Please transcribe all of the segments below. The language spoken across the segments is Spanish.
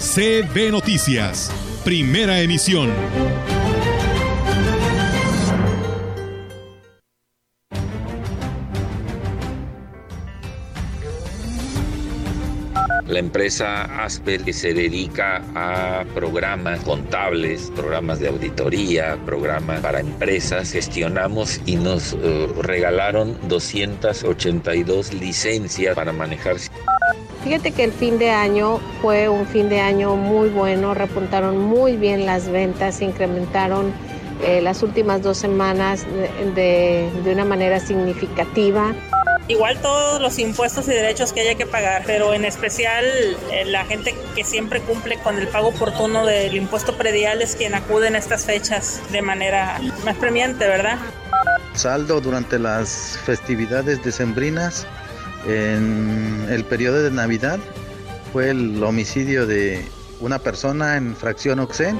CB Noticias, primera emisión. La empresa Asper que se dedica a programas contables, programas de auditoría, programas para empresas, gestionamos y nos eh, regalaron 282 licencias para manejar. Fíjate que el fin de año fue un fin de año muy bueno, repuntaron muy bien las ventas, se incrementaron eh, las últimas dos semanas de, de, de una manera significativa. Igual todos los impuestos y derechos que haya que pagar, pero en especial eh, la gente que siempre cumple con el pago oportuno del impuesto predial es quien acude en estas fechas de manera más premiante, ¿verdad? Saldo durante las festividades decembrinas en el periodo de Navidad fue el homicidio de una persona en fracción Oxen.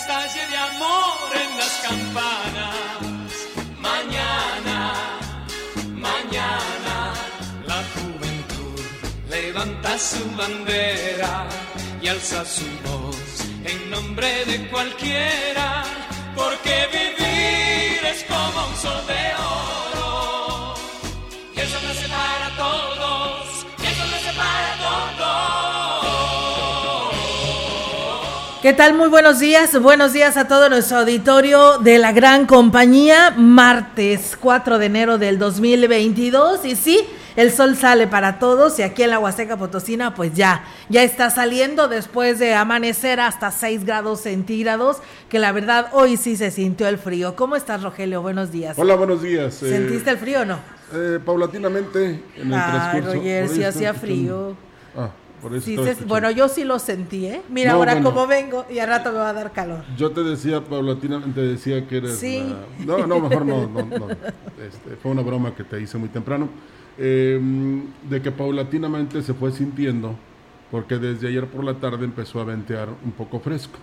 Estalle de amor en las campanas. Mañana, mañana, la juventud levanta su bandera y alza su voz en nombre de cualquiera porque vivir es como un sol de oro. ¿Qué tal? Muy buenos días. Buenos días a todo nuestro auditorio de la gran compañía. Martes 4 de enero del 2022. Y sí, el sol sale para todos y aquí en la Huasteca Potosina pues ya, ya está saliendo después de amanecer hasta 6 grados centígrados, que la verdad hoy sí se sintió el frío. ¿Cómo estás Rogelio? Buenos días. Hola, buenos días. ¿Sentiste eh, el frío o no? Eh, paulatinamente en el Ay, transcurso. Roger, sí hacía frío. Ah, por eso Sí, estaba se- bueno, yo sí lo sentí, ¿eh? Mira No, ahora bueno. cómo vengo y al rato me va a dar calor. Yo te decía, paulatinamente decía que eres. Sí. la- No, no, mejor no. no, no. Este, fue una broma que te hice muy temprano. Eh, de que paulatinamente se fue sintiendo, porque desde ayer por la tarde empezó a ventear un poco fresco.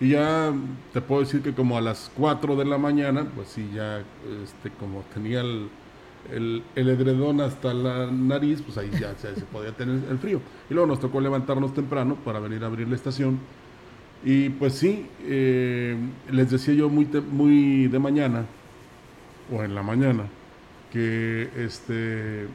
Y ya te puedo decir que como a las 4 de la mañana, pues sí, ya este, como tenía el, el, el edredón hasta la nariz, pues ahí ya, se- se podía tener el frío. Y luego nos tocó levantarnos temprano para venir a abrir la estación. Y pues sí, eh, les decía yo muy, te- muy de mañana, o en la mañana, que este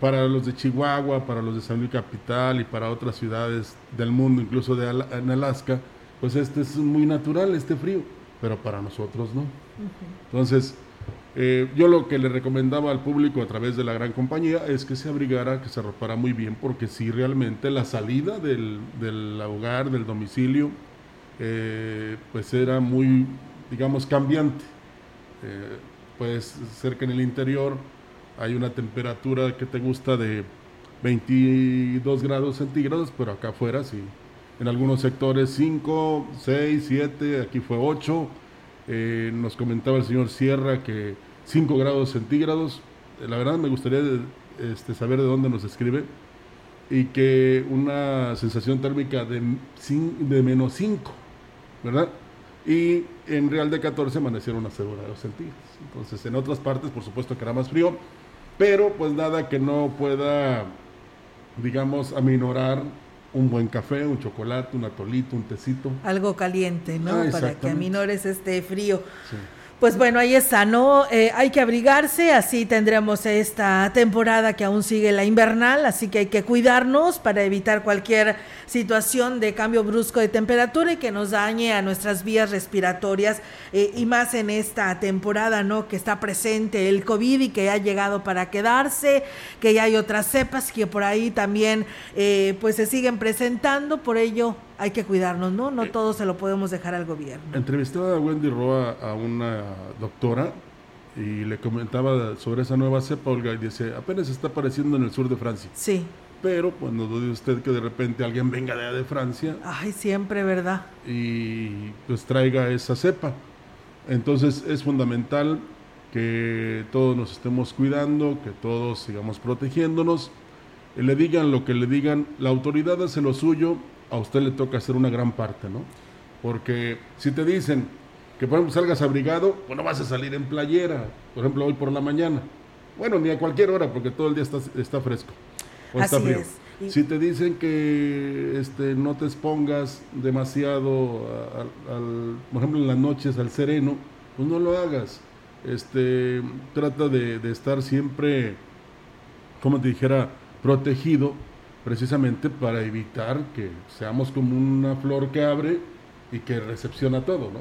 para los de Chihuahua, para los de San Luis Capital y para otras ciudades del mundo, incluso de en Alaska, pues este es muy natural, este frío, pero para nosotros no. Entonces, eh, yo lo que le recomendaba al público a través de la gran compañía es que se abrigara, que se arropara muy bien, porque si realmente la salida del, del hogar, del domicilio, eh, pues era muy, digamos, cambiante. Eh, puede ser que en el interior hay una temperatura que te gusta de 22 grados centígrados, pero acá afuera sí. En algunos sectores 5, 6, 7, aquí fue 8. Eh, nos comentaba el señor Sierra que 5 grados centígrados. La verdad me gustaría este, saber de dónde nos escribe. Y que una sensación térmica de, de menos 5, ¿verdad? Y en Real de 14 amanecieron a 0 grados centígrados. Entonces, en otras partes, por supuesto que era más frío, pero pues nada que no pueda, digamos, aminorar un buen café, un chocolate, un atolito, un tecito. Algo caliente, ¿no? Ah, Para que aminores este frío. Sí. Pues bueno, ahí está, ¿no? Eh, hay que abrigarse, así tendremos esta temporada que aún sigue la invernal, así que hay que cuidarnos para evitar cualquier situación de cambio brusco de temperatura y que nos dañe a nuestras vías respiratorias eh, y más en esta temporada, ¿no? Que está presente el COVID y que ha llegado para quedarse, que ya hay otras cepas que por ahí también eh, pues se siguen presentando, por ello hay que cuidarnos, ¿no? No todo se lo podemos dejar al gobierno. Entrevistaba a Wendy Roa a una doctora y le comentaba sobre esa nueva cepa, Olga, y dice, apenas está apareciendo en el sur de Francia. Sí. Pero cuando pues, dice usted que de repente alguien venga de, de Francia. Ay, siempre, ¿verdad? Y pues traiga esa cepa. Entonces es fundamental que todos nos estemos cuidando, que todos sigamos protegiéndonos. Le digan lo que le digan, la autoridad hace lo suyo, a usted le toca hacer una gran parte, ¿no? Porque si te dicen que por ejemplo salgas abrigado, pues no vas a salir en playera, por ejemplo hoy por la mañana. Bueno, ni a cualquier hora porque todo el día está, está fresco o está frío. Si te dicen que este, no te expongas demasiado, al, por ejemplo en las noches al sereno, pues no lo hagas. Este, trata de, de estar siempre, como te dijera, protegido precisamente para evitar que seamos como una flor que abre y que recepciona todo, ¿no?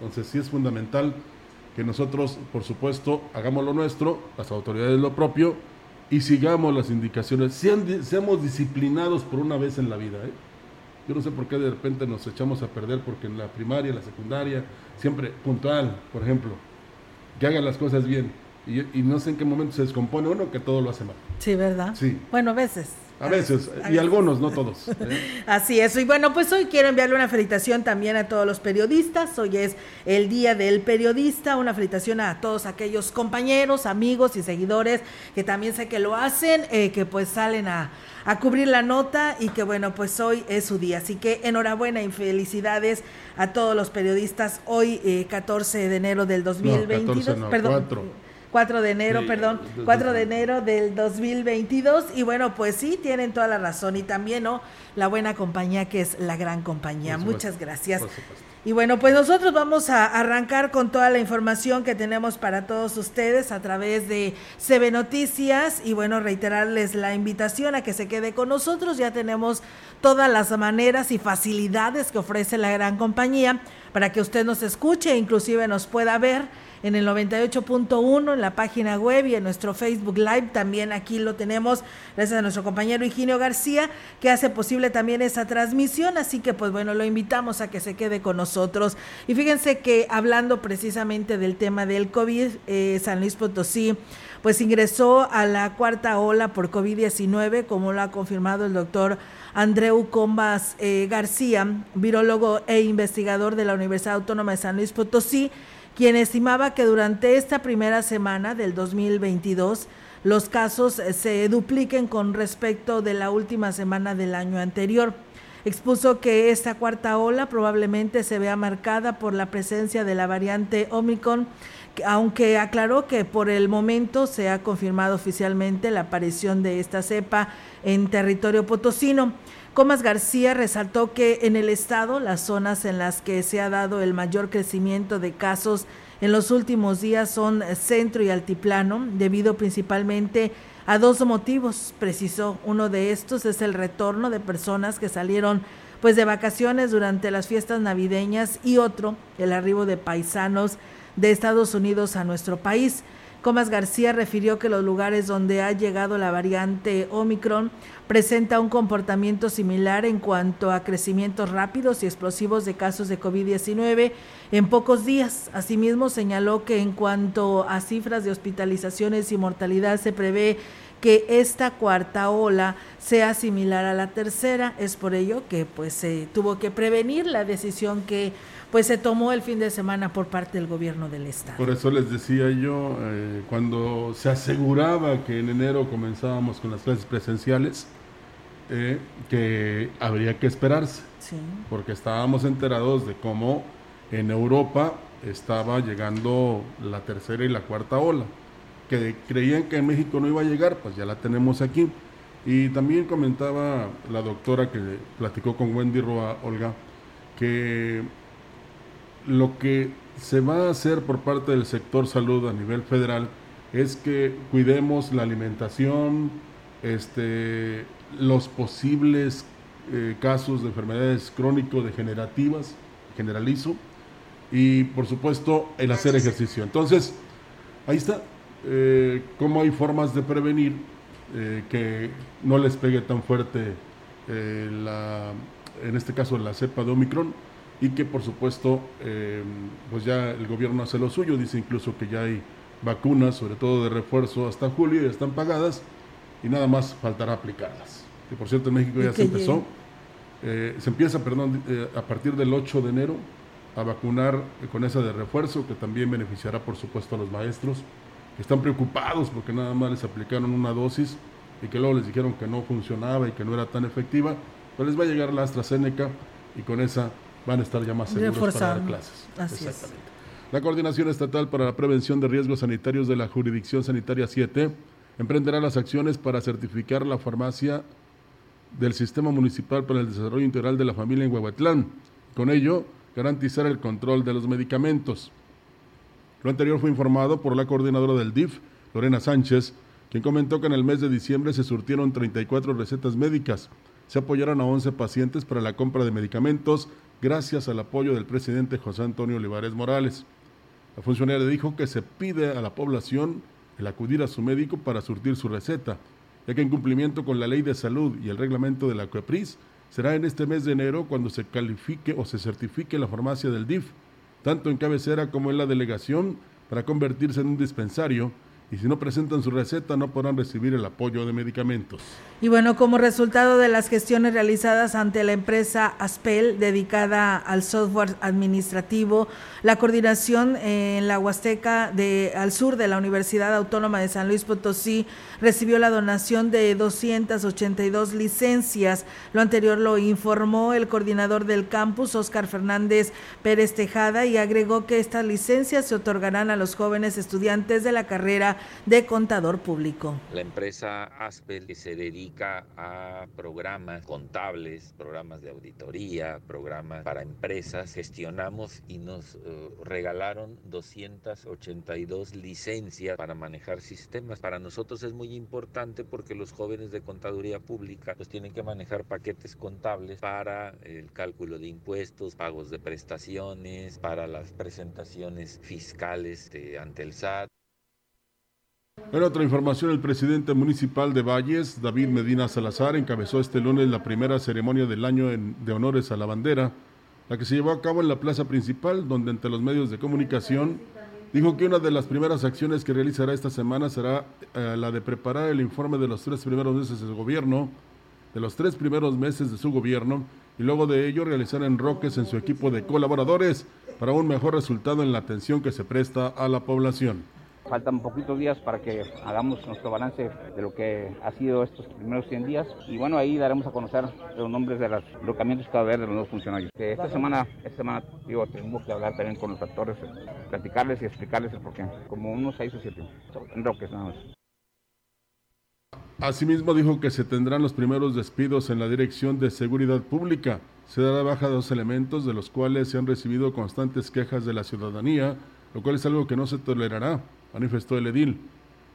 Entonces sí es fundamental que nosotros, por supuesto, hagamos lo nuestro, las autoridades lo propio, y sigamos las indicaciones. seamos disciplinados por una vez en la vida. ¿eh? Yo no sé por qué de repente nos echamos a perder, porque en la primaria, la secundaria, siempre puntual, por ejemplo, que hagan las cosas bien. Y, y no sé en qué momento se descompone uno que todo lo hace mal. Sí, ¿verdad? Sí. Bueno, a veces. A veces, y algunos, no todos. ¿eh? Así es. Y bueno, pues hoy quiero enviarle una felicitación también a todos los periodistas. Hoy es el Día del Periodista. Una felicitación a todos aquellos compañeros, amigos y seguidores que también sé que lo hacen, eh, que pues salen a, cubrir la nota y que bueno, pues hoy es su día. Así que enhorabuena y felicidades a todos los periodistas. Hoy, 14 eh, de enero del 2022. perdón. 4 de enero, perdón, 4 de enero del 2022. Y bueno, pues sí, tienen toda la razón. Y también, ¿no? La buena compañía que es la gran compañía. Muchas gracias. Y bueno, pues nosotros vamos a arrancar con toda la información que tenemos para todos ustedes a través de CB Noticias y bueno, reiterarles la invitación a que se quede con nosotros. Ya tenemos todas las maneras y facilidades que ofrece la gran compañía para que usted nos escuche, inclusive nos pueda ver en el 98.1 en la página web y en nuestro Facebook Live. También aquí lo tenemos gracias a nuestro compañero Higinio García que hace posible también esa transmisión. Así que pues bueno, lo invitamos a que se quede con nosotros. Y fíjense que hablando precisamente del tema del COVID, eh, San Luis Potosí pues ingresó a la cuarta ola por COVID-19, como lo ha confirmado el doctor Andreu Combas eh, García, virólogo e investigador de la Universidad Autónoma de San Luis Potosí quien estimaba que durante esta primera semana del 2022 los casos eh, se dupliquen con respecto de la última semana del año anterior. Expuso que esta cuarta ola probablemente se vea marcada por la presencia de la variante Omicron, aunque aclaró que por el momento se ha confirmado oficialmente la aparición de esta cepa en territorio potosino. Comas García resaltó que en el estado las zonas en las que se ha dado el mayor crecimiento de casos en los últimos días son centro y altiplano, debido principalmente a dos motivos, precisó. Uno de estos es el retorno de personas que salieron pues de vacaciones durante las fiestas navideñas y otro, el arribo de paisanos de Estados Unidos a nuestro país. Comas García refirió que los lugares donde ha llegado la variante Omicron presenta un comportamiento similar en cuanto a crecimientos rápidos y explosivos de casos de COVID-19 en pocos días. Asimismo, señaló que en cuanto a cifras de hospitalizaciones y mortalidad se prevé que esta cuarta ola sea similar a la tercera. Es por ello que pues se tuvo que prevenir la decisión que pues se tomó el fin de semana por parte del gobierno del estado. Por eso les decía yo, eh, cuando se aseguraba que en enero comenzábamos con las clases presenciales, eh, que habría que esperarse, porque estábamos enterados de cómo en Europa estaba llegando la tercera y la cuarta ola, que creían que en México no iba a llegar, pues ya la tenemos aquí. Y también comentaba la doctora que platicó con Wendy Roa, Olga, que lo que se va a hacer por parte del sector salud a nivel federal es que cuidemos la alimentación, este, los posibles eh, casos de enfermedades crónico-degenerativas, generalizo, y por supuesto el hacer ejercicio. Entonces, ahí está, eh, cómo hay formas de prevenir eh, que no les pegue tan fuerte la, en este caso la cepa de Omicron y que por supuesto pues ya el gobierno hace lo suyo, dice incluso que ya hay vacunas, sobre todo de refuerzo hasta julio, ya están pagadas y nada más faltará aplicarlas. Que por cierto en México ya se empezó, eh, se empieza, perdón, eh, a partir del 8 de enero a vacunar con esa de refuerzo, que también beneficiará por supuesto a los maestros, que están preocupados porque nada más les aplicaron una dosis y que luego les dijeron que no funcionaba y que no era tan efectiva, pues les va a llegar la AstraZeneca y con esa van a estar ya más seguros para dar clases. Así Exactamente. La Coordinación Estatal para la Prevención de Riesgos Sanitarios de la Jurisdicción Sanitaria 7 emprenderá las acciones para certificar la farmacia del Sistema Municipal para el Desarrollo Integral de la Familia en Huehuetlán. Con ello, garantizar el control de los medicamentos. Lo anterior fue informado por la coordinadora del DIF, Lorena Sánchez, quien comentó que en el mes de diciembre se surtieron 34 recetas médicas. Se apoyaron a 11 pacientes para la compra de medicamentos gracias al apoyo del presidente José Antonio Olivares Morales. La funcionaria dijo que se pide a la población el acudir a su médico para surtir su receta, ya que en cumplimiento con la ley de salud y el reglamento de la COEPRIS, será en este mes de enero cuando se califique o se certifique la farmacia del DIF, tanto en cabecera como en la delegación, para convertirse en un dispensario y si no presentan su receta no podrán recibir el apoyo de medicamentos. Y bueno, como resultado de las gestiones realizadas ante la empresa Aspel dedicada al software administrativo, la coordinación en la Huasteca de, al sur de la Universidad Autónoma de San Luis Potosí recibió la donación de 282 licencias. Lo anterior lo informó el coordinador del campus, Oscar Fernández Pérez Tejada, y agregó que estas licencias se otorgarán a los jóvenes estudiantes de la carrera de contador público. La empresa Aspel que se dedica a programas contables, programas de auditoría, programas para empresas, gestionamos y nos eh, regalaron 282 licencias para manejar sistemas. Para nosotros es muy importante porque los jóvenes de contaduría pública pues tienen que manejar paquetes contables para el cálculo de impuestos, pagos de prestaciones, para las presentaciones fiscales ante el SAT. En otra información, el presidente municipal de Valles, David Medina Salazar, encabezó este lunes la primera ceremonia del año de honores a la bandera, la que se llevó a cabo en la plaza principal, donde entre los medios de comunicación dijo que una de las primeras acciones que realizará esta semana será eh, la de preparar el informe de los tres primeros meses de gobierno, de los tres primeros meses de su gobierno, y luego de ello realizar enroques en su equipo de colaboradores para un mejor resultado en la atención que se presta a la población. Faltan poquitos días para que hagamos nuestro balance de lo que ha sido estos primeros 100 días. Y bueno, ahí daremos a conocer los nombres de los locamientos que va a haber de los nuevos funcionarios. esta semana, esta semana, digo, tenemos que hablar también con los actores, platicarles y explicarles el porqué. Como unos 6 o 7. En Roques nada más. Asimismo dijo que se tendrán los primeros despidos en la Dirección de Seguridad Pública. Se dará baja de dos elementos de los cuales se han recibido constantes quejas de la ciudadanía, lo cual es algo que no se tolerará manifestó el edil.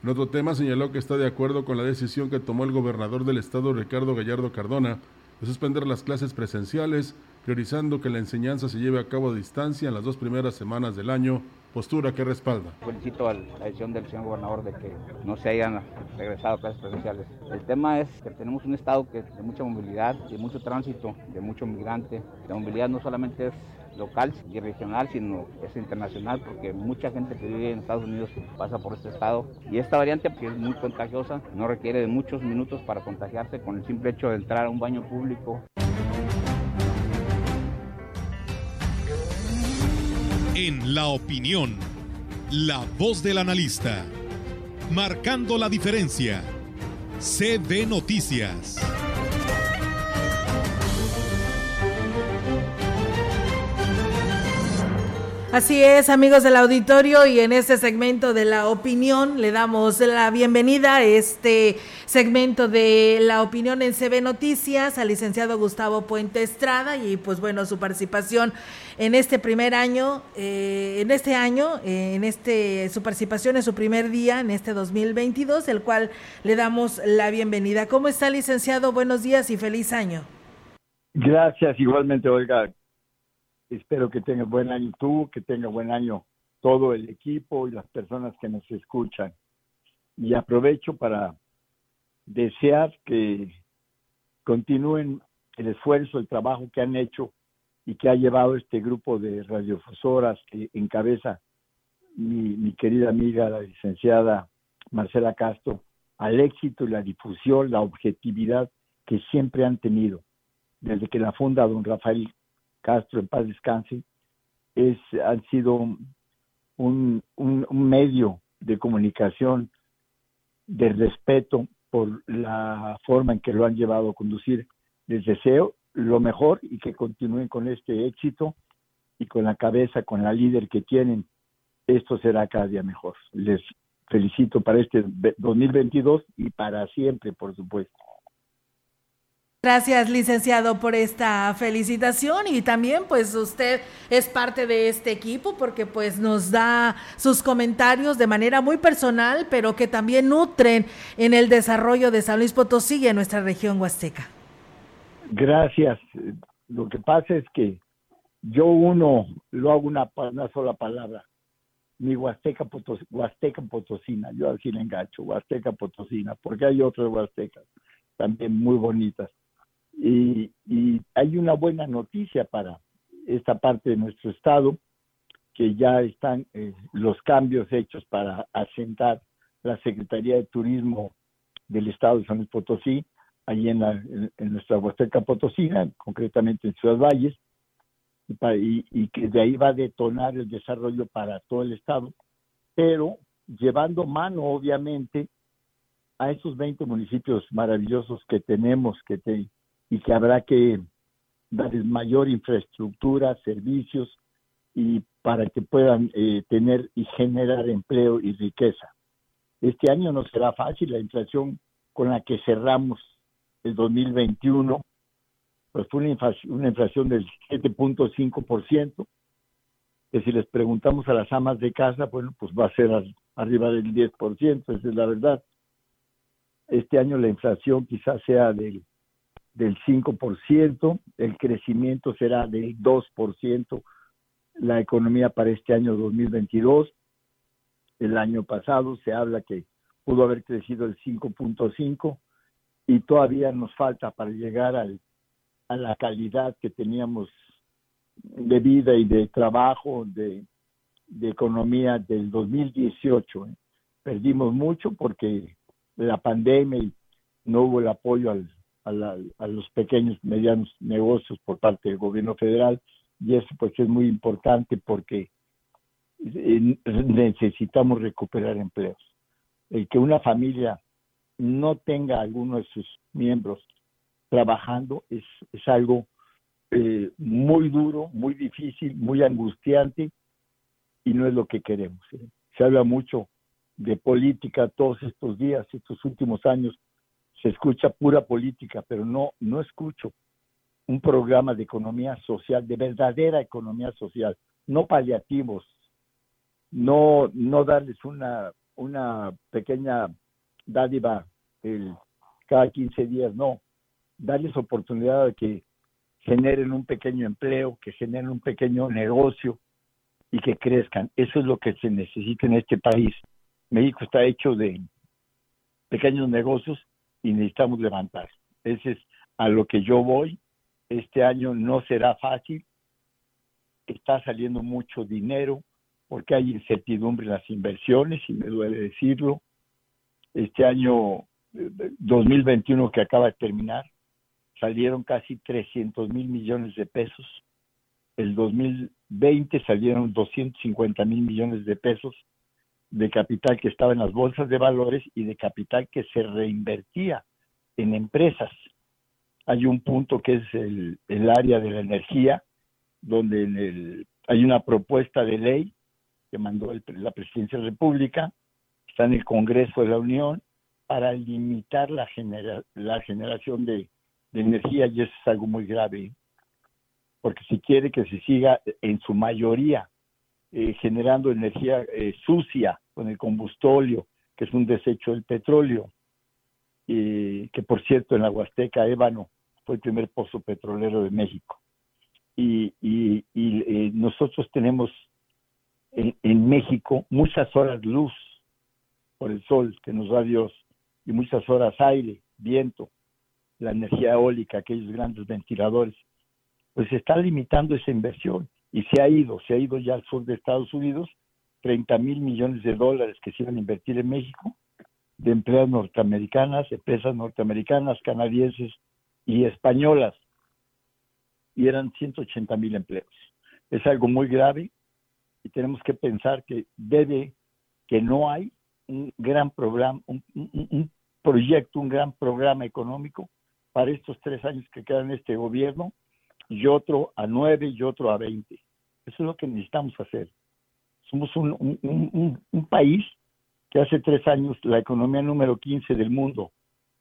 En otro tema señaló que está de acuerdo con la decisión que tomó el gobernador del estado Ricardo Gallardo Cardona de suspender las clases presenciales, priorizando que la enseñanza se lleve a cabo a distancia en las dos primeras semanas del año, postura que respalda. Felicito a la decisión del señor gobernador de que no se hayan regresado clases presenciales. El tema es que tenemos un estado que de mucha movilidad, de mucho tránsito, de mucho migrante. La movilidad no solamente es local y regional, sino es internacional, porque mucha gente que vive en Estados Unidos pasa por este estado. Y esta variante, que es muy contagiosa, no requiere de muchos minutos para contagiarse con el simple hecho de entrar a un baño público. En la opinión, la voz del analista, marcando la diferencia. CB Noticias. Así es, amigos del auditorio, y en este segmento de la opinión le damos la bienvenida a este segmento de la opinión en CB Noticias al licenciado Gustavo Puente Estrada y pues bueno, su participación en este primer año, eh, en este año, eh, en este, su participación en su primer día, en este 2022, el cual le damos la bienvenida. ¿Cómo está, licenciado? Buenos días y feliz año. Gracias, igualmente, Olga. Espero que tenga buen año tú, que tenga buen año todo el equipo y las personas que nos escuchan. Y aprovecho para desear que continúen el esfuerzo, el trabajo que han hecho y que ha llevado este grupo de radiofusoras que encabeza mi, mi querida amiga, la licenciada Marcela Castro, al éxito y la difusión, la objetividad que siempre han tenido. Desde que la funda don Rafael Castro, en paz descanse, es, han sido un, un, un medio de comunicación de respeto por la forma en que lo han llevado a conducir. Les deseo lo mejor y que continúen con este éxito y con la cabeza, con la líder que tienen. Esto será cada día mejor. Les felicito para este 2022 y para siempre, por supuesto. Gracias, licenciado, por esta felicitación y también pues usted es parte de este equipo porque pues nos da sus comentarios de manera muy personal, pero que también nutren en el desarrollo de San Luis Potosí y en nuestra región huasteca. Gracias. Lo que pasa es que yo uno lo hago una, sola palabra, mi Huasteca, Potos, Huasteca Potosina, yo así le engancho, Huasteca Potosina, porque hay otras Huastecas también muy bonitas. Y, y, hay una buena noticia para esta parte de nuestro estado, que ya están eh, los cambios hechos para asentar la Secretaría de Turismo del Estado de San Luis Potosí, allí en, la, en, nuestra Huasteca Potosina, concretamente en Ciudad Valles, y, y, que de ahí va a detonar el desarrollo para todo el Estado, pero llevando mano, obviamente, a esos 20 municipios maravillosos que tenemos que te, y que habrá que darles mayor infraestructura, servicios y para que puedan eh, tener y generar empleo y riqueza. Este año no será fácil, la inflación con la que cerramos el 2021 pues fue una inflación, una inflación del 7.5%, que si les preguntamos a las amas de casa, bueno, pues va a ser arriba del 10%, esa es la verdad. Este año la inflación quizás sea del, del 5%, el crecimiento será del 2%, la economía para este año 2022. El año pasado se habla que pudo haber crecido el 5.5 y todavía nos falta para llegar al a la calidad que teníamos de vida y de trabajo, de, de economía del 2018. ¿eh? Perdimos mucho porque la pandemia y no hubo el apoyo al, a, a, los pequeños medianos negocios por parte del gobierno federal y eso pues es muy importante porque necesitamos recuperar empleos. El que una familia no tenga alguno de sus miembros trabajando es, es algo eh, muy duro, muy difícil, muy angustiante y no es lo que queremos. ¿eh? Se habla mucho de política todos estos días, estos últimos años, se escucha pura política, pero no, no escucho un programa de economía social, de verdadera economía social, no paliativos, no, no darles una, una pequeña dádiva el, cada 15 días, no, darles oportunidad de que generen un pequeño empleo, que generen un pequeño negocio y que crezcan. Eso es lo que se necesita en este país. México está hecho de pequeños negocios y necesitamos levantar. Ese es a lo que yo voy. Este año no será fácil. Está saliendo mucho dinero porque hay incertidumbre en las inversiones y me duele decirlo. Este año 2021 que acaba de terminar salieron casi 300 mil millones de pesos. El 2020 salieron 250 mil millones de pesos de capital que estaba en las bolsas de valores y de capital que se reinvertía en empresas. Hay un punto que es el, el área de la energía, donde en el, hay una propuesta de ley que mandó el, la Presidencia de la República, está en el Congreso de la Unión, para limitar la, genera, la generación de de energía y eso es algo muy grave, porque si quiere que se siga en su mayoría eh, generando energía eh, sucia con el combustóleo, que es un desecho del petróleo, y que por cierto en la Huasteca ébano fue el primer pozo petrolero de México. Y, eh, nosotros tenemos en, en, México muchas horas luz por el sol que nos da Dios y muchas horas aire, viento, la energía eólica, aquellos grandes ventiladores. Pues se está limitando esa inversión y se ha ido, se ha ido ya al sur de Estados Unidos 30 mil millones de dólares que se iban a invertir en México de empresas norteamericanas, empresas norteamericanas, canadienses y españolas. Y eran 180 mil empleos. Es algo muy grave y tenemos que pensar que debe, que no hay un gran programa, un, un proyecto, un gran programa económico para estos tres años que quedan en este gobierno y otro a nueve y otro a veinte. Eso es lo que necesitamos hacer. Somos un, país que hace tres años la economía número 15 del mundo.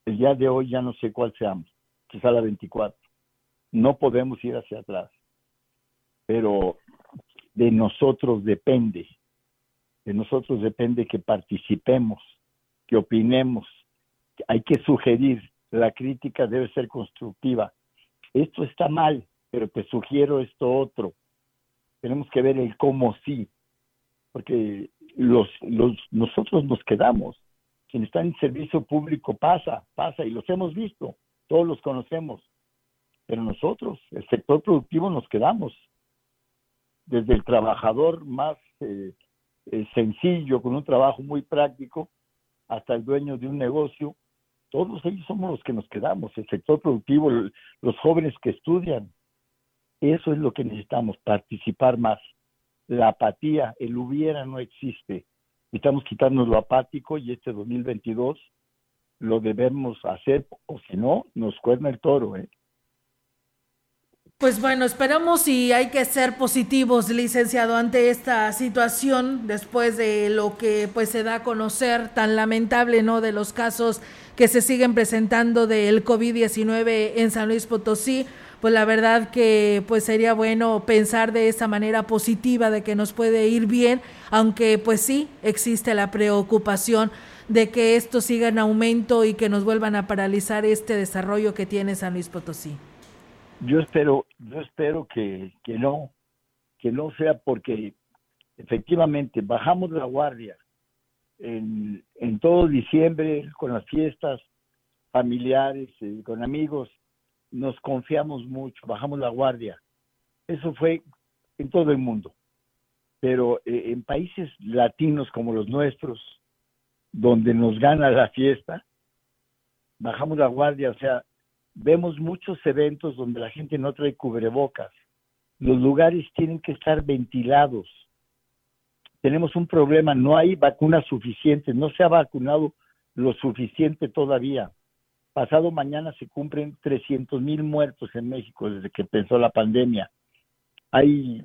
El día de hoy ya no sé cuál seamos, quizá la 24. No podemos ir hacia atrás. Pero de nosotros depende, de nosotros depende que participemos, que opinemos. Hay que sugerir, la crítica debe ser constructiva. Esto está mal, pero te sugiero esto otro. Tenemos que ver el cómo sí porque los, los, nosotros nos quedamos. Quien está en servicio público pasa, pasa, y los hemos visto, todos los conocemos. Pero nosotros, el sector productivo, nos quedamos. Desde el trabajador más eh, eh, sencillo, con un trabajo muy práctico, hasta el dueño de un negocio, todos ellos somos los que nos quedamos, el sector productivo, los jóvenes que estudian. Eso es lo que necesitamos, participar más la apatía, el hubiera no existe. Necesitamos quitarnos lo apático y este 2022 lo debemos hacer, o si no, nos cuerna el toro. ¿eh? Pues bueno, esperamos y hay que ser positivos, licenciado, ante esta situación, después de lo que pues se da a conocer tan lamentable, ¿no? De los casos que se siguen presentando del COVID-19 en San Luis Potosí pues la verdad que pues sería bueno pensar de esa manera positiva de que nos puede ir bien, aunque pues sí existe la preocupación de que esto siga en aumento y que nos vuelvan a paralizar este desarrollo que tiene San Luis Potosí. Yo espero, yo espero que, que no, que no sea porque efectivamente bajamos la guardia en, en todo diciembre con las fiestas familiares, eh, con amigos, nos confiamos mucho, bajamos la guardia. Eso fue en todo el mundo. Pero eh, en países latinos como los nuestros, donde nos gana la fiesta, bajamos la guardia, o sea, vemos muchos eventos donde la gente no trae cubrebocas. Los lugares tienen que estar ventilados. Tenemos un problema, no hay vacunas suficientes, no se ha vacunado lo suficiente todavía. Pasado mañana se cumplen 300 mil muertos en México desde que empezó la pandemia. Hay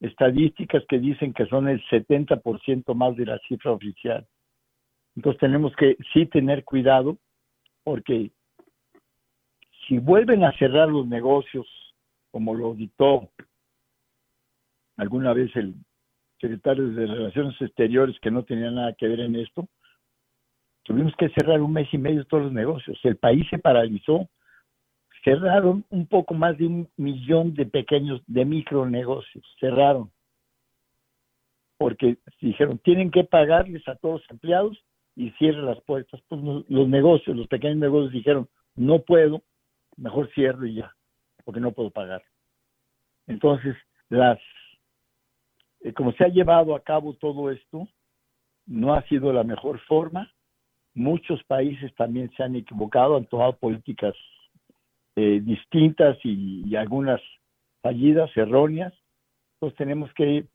estadísticas que dicen que son el 70% más de la cifra oficial. Entonces tenemos que sí tener cuidado porque si vuelven a cerrar los negocios, como lo dictó alguna vez el secretario de Relaciones Exteriores, que no tenía nada que ver en esto, Tuvimos que cerrar un mes y medio todos los negocios. El país se paralizó. Cerraron un poco más de un millón de pequeños, de micronegocios. Cerraron. Porque dijeron, tienen que pagarles a todos los empleados y cierren las puertas. Pues los negocios, los pequeños negocios dijeron, no puedo, mejor cierro y ya, porque no puedo pagar. Entonces, las, eh, como se ha llevado a cabo todo esto, no ha sido la mejor forma Muchos países también se han equivocado, han tomado políticas eh, distintas y, algunas fallidas, erróneas. Entonces tenemos que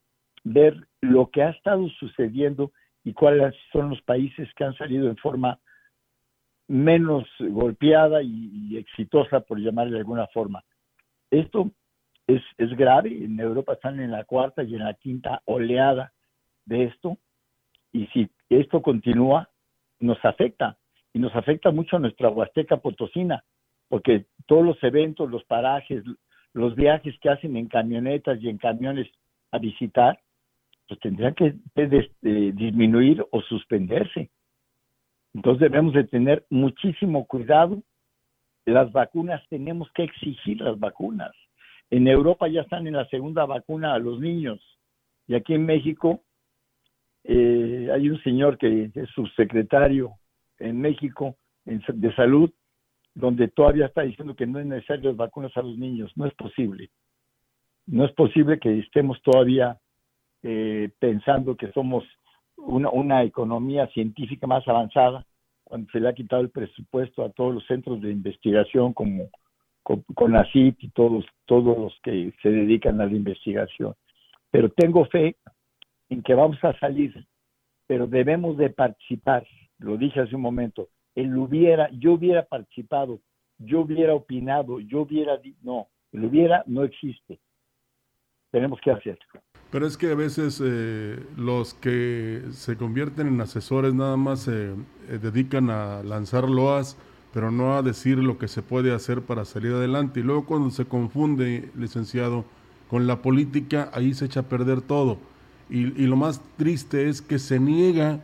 ver lo que ha estado sucediendo y cuáles son los países que han salido en forma menos golpeada y, exitosa, por llamarle de alguna forma. Esto es, es, grave, en Europa están en la cuarta y en la quinta oleada de esto, y si esto continúa, nos afecta y nos afecta mucho a nuestra Huasteca Potosina, porque todos los eventos, los parajes, los viajes que hacen en camionetas y en camiones a visitar, pues tendrían que disminuir o suspenderse. Entonces debemos de tener muchísimo cuidado las vacunas tenemos que exigir las vacunas. En Europa ya están en la segunda vacuna a los niños y aquí en México eh, hay un señor que es subsecretario en México de salud donde todavía está diciendo que no es necesario vacunas a los niños. No es posible. No es posible que estemos todavía eh, pensando que somos una, una economía científica más avanzada cuando se le ha quitado el presupuesto a todos los centros de investigación como con, con y todos, todos los que se dedican a la investigación. Pero tengo fe en que vamos a salir, pero debemos de participar, lo dije hace un momento, él hubiera, yo hubiera participado, yo hubiera opinado, yo hubiera, no, el hubiera no existe. Tenemos que hacerlo. Pero es que a veces eh, los que se convierten en asesores nada más se eh, dedican a lanzar loas, pero no a decir lo que se puede hacer para salir adelante. Y luego cuando se confunde, licenciado, con la política, ahí se echa a perder todo. Y, lo más triste es que se niega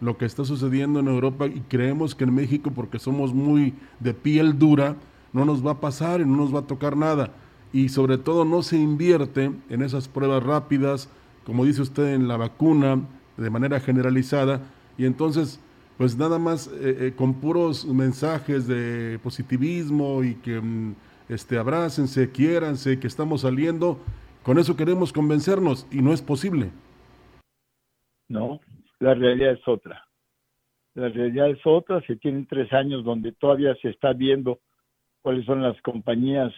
lo que está sucediendo en Europa y creemos que en México, porque somos muy de piel dura, no nos va a pasar y no nos va a tocar nada y sobre todo no se invierte en esas pruebas rápidas, como dice usted, en la vacuna de manera generalizada y entonces pues nada más eh, eh, con puros mensajes de positivismo y que mm, este, abrácense, quiéranse, que estamos saliendo, con eso queremos convencernos y no es posible. No, la realidad es otra. La realidad es otra, se tienen tres años donde todavía se está viendo cuáles son las compañías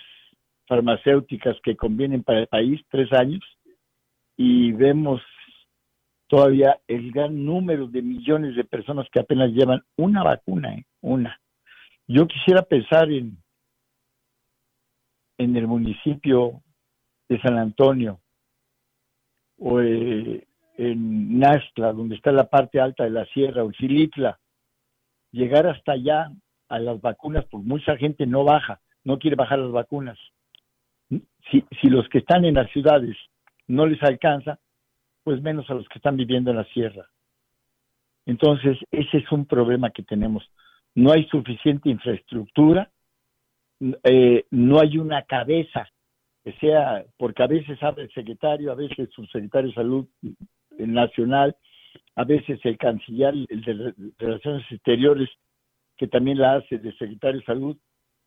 farmacéuticas que convienen para el país, tres años, y vemos todavía el gran número de millones de personas que apenas llevan una vacuna, ¿eh? una. Yo quisiera pensar en, en el municipio de San Antonio o eh, en Naxtla, donde está la parte alta de la sierra, o Chilitla, llegar hasta allá a las vacunas, pues mucha gente no baja, no quiere bajar las vacunas si, si los que están en las ciudades no les alcanza, pues menos a los que están viviendo en la sierra. Entonces, ese es un problema que tenemos. No hay suficiente infraestructura, eh, no hay una cabeza que sea, porque a veces habla el secretario, a veces el subsecretario de Salud Nacional, a veces el canciller, el de Relaciones Exteriores, que también la hace de secretario de Salud.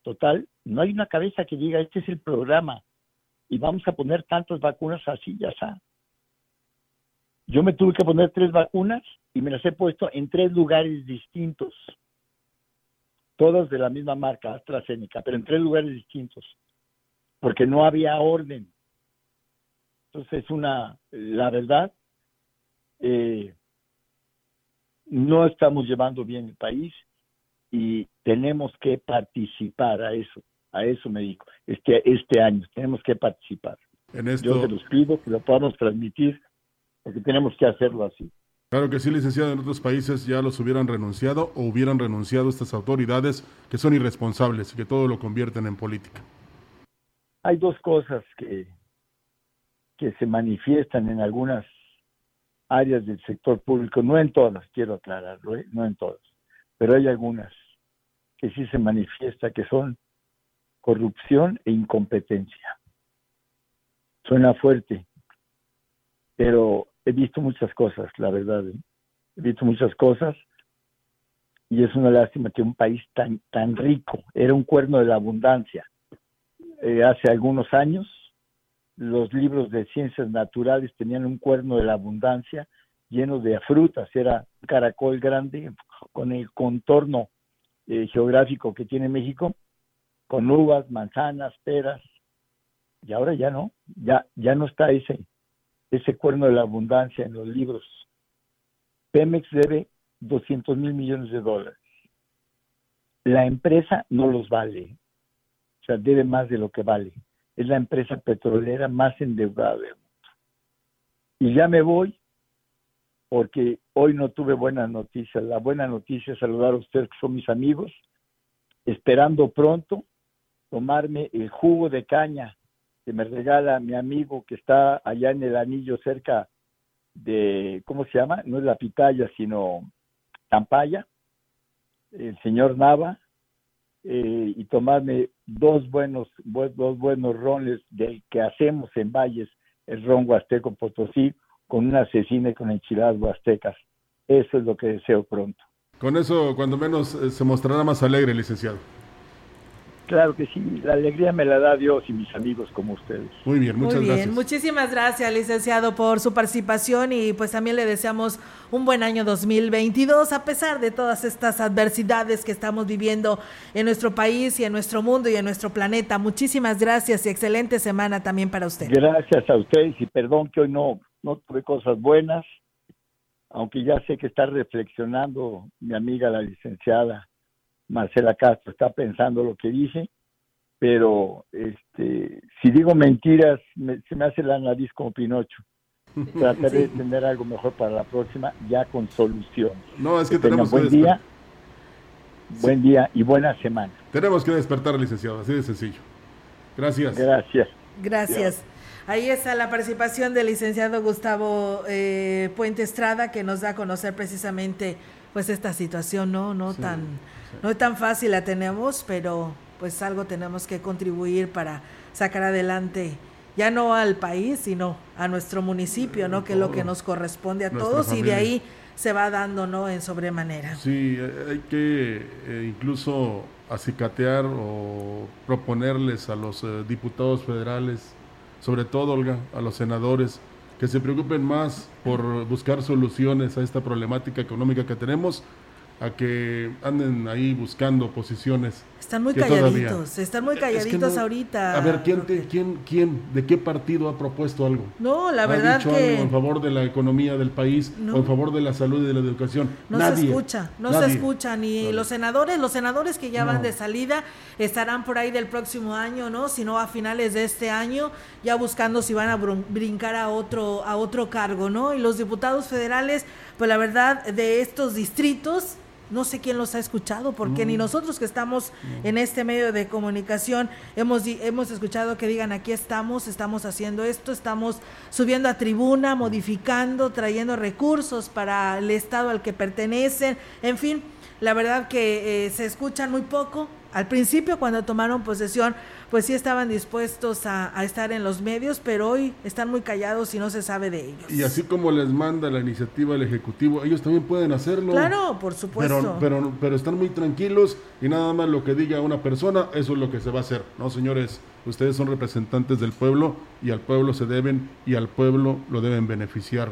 Total, no hay una cabeza que diga, este es el programa, y vamos a poner tantas vacunas así, ya está. Yo me tuve que poner tres vacunas y me las he puesto en tres lugares distintos, todas de la misma marca, AstraZeneca, pero en tres lugares distintos, porque no había orden. Entonces, una, la verdad, eh, no estamos llevando bien el país y tenemos que participar a eso a eso me dijo, este, este año tenemos que participar. Yo se los pido que lo podamos transmitir, porque tenemos que hacerlo así. Claro que sí, licenciado, en otros países ya los hubieran renunciado o hubieran renunciado estas autoridades que son irresponsables y que todo lo convierten en política. Hay dos cosas que, que se manifiestan en algunas áreas del sector público, no en todas, quiero aclararlo, ¿eh? no en todas, pero hay algunas que sí se manifiesta que son corrupción e incompetencia. Suena fuerte, pero he visto muchas cosas, la verdad. ¿eh? He visto muchas cosas y es una lástima que un país tan, tan rico, era un cuerno de la abundancia. Eh, hace algunos años los libros de ciencias naturales tenían un cuerno de la abundancia lleno de frutas, era caracol grande con el contorno eh, geográfico que tiene México con uvas, manzanas, peras, y ahora ya no, ya, ya no está ese, ese cuerno de la abundancia en los libros. Pemex debe 200 mil millones de dólares. La empresa no los vale, o sea, debe más de lo que vale. Es la empresa petrolera más endeudada del mundo. Y ya me voy porque hoy no tuve buenas noticias. La buena noticia es saludar a ustedes que son mis amigos, esperando pronto tomarme el jugo de caña que me regala mi amigo que está allá en el anillo cerca de, ¿cómo se llama? No es la pitaya, sino Tampaya, el señor Nava, eh, y tomarme dos buenos, dos buenos rones del que hacemos en Valles, el ron huasteco Potosí, con una asesina y con enchiladas huastecas. Eso es lo que deseo pronto. Con eso, cuando menos, eh, se mostrará más alegre, licenciado. Claro que sí, la alegría me la da Dios y mis amigos como ustedes. Muy bien, muchas Muy bien. gracias. Muchísimas gracias, licenciado, por su participación y pues también le deseamos un buen año 2022 a pesar de todas estas adversidades que estamos viviendo en nuestro país y en nuestro mundo y en nuestro planeta. Muchísimas gracias y excelente semana también para usted. Gracias a ustedes y perdón que hoy no, no tuve cosas buenas, aunque ya sé que está reflexionando mi amiga la licenciada Marcela Castro, está pensando lo que dice, pero este, si digo mentiras, me- se me hace la nariz como Pinocho. Trataré de tener algo mejor para la próxima, ya con solución. No, es que tenemos que buen día, buen día y buena semana. Tenemos que despertar, licenciado, así de sencillo. Gracias. Gracias. Gracias. Ahí está la participación del licenciado Gustavo eh, Puente Estrada que nos da a conocer precisamente pues esta situación, ¿no? No Sí, tan no tan fácil la tenemos, pero pues algo tenemos que contribuir para sacar adelante ya no al país, sino a nuestro municipio, ¿no? Que es lo que nos corresponde a Nuestra todos y de ahí se va dando, ¿no? En sobremanera. Sí, hay que eh, incluso acicatear o proponerles a los eh, diputados federales, sobre todo, Olga, a los senadores, que se preocupen más por buscar soluciones a esta problemática económica que tenemos, a que anden ahí buscando posiciones. Están muy todavía- calladitos, están muy Es que calladitos no- ahorita. A ver, ¿quién, te- quién, quién, de qué partido ha propuesto algo? No, la ¿Ha verdad dicho que algo en favor de la economía del país No. o en favor de la salud y de la educación? No Nadie. se escucha, no se escucha ni los senadores, los senadores que ya van de salida estarán por ahí del próximo año, ¿no? Si no a finales de este año, ya buscando si van a brin- brincar a otro a otro cargo, ¿no? Y los diputados federales, pues la verdad de estos distritos no sé quién los ha escuchado, porque ni nosotros que estamos en este medio de comunicación hemos, hemos escuchado que digan aquí estamos, estamos haciendo esto, estamos subiendo a tribuna, modificando, trayendo recursos para el estado al que pertenecen, en fin, la verdad que eh, se escuchan muy poco. Al principio cuando tomaron posesión, pues sí estaban dispuestos a, a estar en los medios, pero hoy están muy callados y no se sabe de ellos. Y así como les manda la iniciativa el Ejecutivo, ellos también pueden hacerlo. Claro, por supuesto. Pero, pero, pero están muy tranquilos y nada más lo que diga una persona, eso es lo que se va a hacer. No, señores, ustedes son representantes del pueblo y al pueblo se deben y al pueblo lo deben beneficiar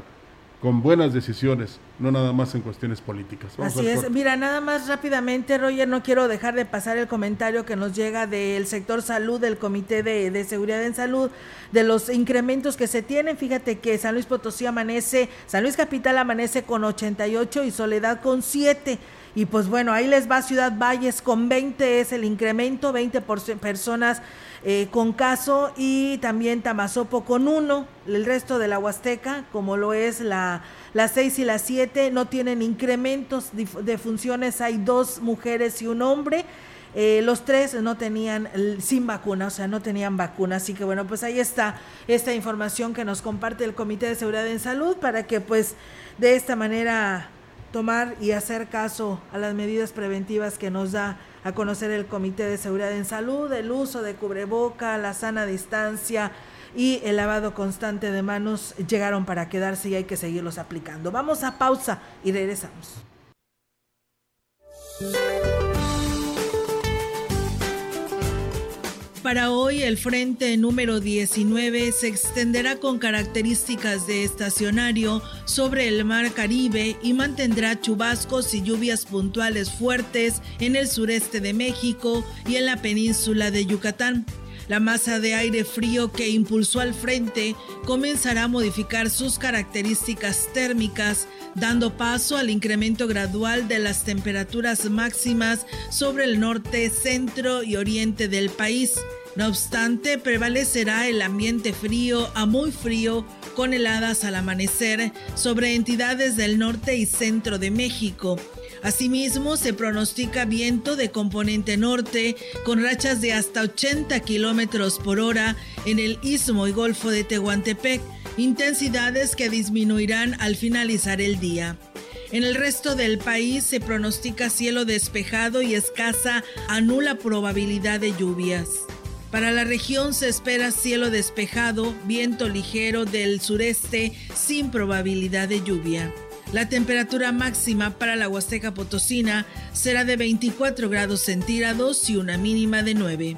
con buenas decisiones, no nada más en cuestiones políticas. Vamos Así es. Mira, nada más rápidamente, Roger, no quiero dejar de pasar el comentario que nos llega del sector salud, del Comité de, de Seguridad en Salud, de los incrementos que se tienen. Fíjate que San Luis Potosí amanece, San Luis Capital amanece con 88 y Soledad con 7. Y pues bueno, ahí les va Ciudad Valles con 20 es el incremento, 20 por personas eh, con caso y también Tamazopo con uno. El resto de la Huasteca, como lo es la, la 6 y la 7, no tienen incrementos de funciones. Hay dos mujeres y un hombre. Eh, los tres no tenían sin vacuna, o sea, no tenían vacuna. Así que bueno, pues ahí está esta información que nos comparte el Comité de Seguridad en Salud para que pues de esta manera tomar y hacer caso a las medidas preventivas que nos da a conocer el Comité de Seguridad en Salud, el uso de cubreboca, la sana distancia y el lavado constante de manos llegaron para quedarse y hay que seguirlos aplicando. Vamos a pausa y regresamos. Para hoy el frente número 19 se extenderá con características de estacionario sobre el mar Caribe y mantendrá chubascos y lluvias puntuales fuertes en el sureste de México y en la península de Yucatán. La masa de aire frío que impulsó al frente comenzará a modificar sus características térmicas, dando paso al incremento gradual de las temperaturas máximas sobre el norte, centro y oriente del país. No obstante, prevalecerá el ambiente frío a muy frío con heladas al amanecer sobre entidades del norte y centro de México. Asimismo, se pronostica viento de componente norte con rachas de hasta 80 kilómetros por hora en el istmo y golfo de Tehuantepec, intensidades que disminuirán al finalizar el día. En el resto del país se pronostica cielo despejado y escasa a nula probabilidad de lluvias. Para la región se espera cielo despejado, viento ligero del sureste sin probabilidad de lluvia. La temperatura máxima para la Huasteca Potosina será de 24 grados centígrados y una mínima de 9.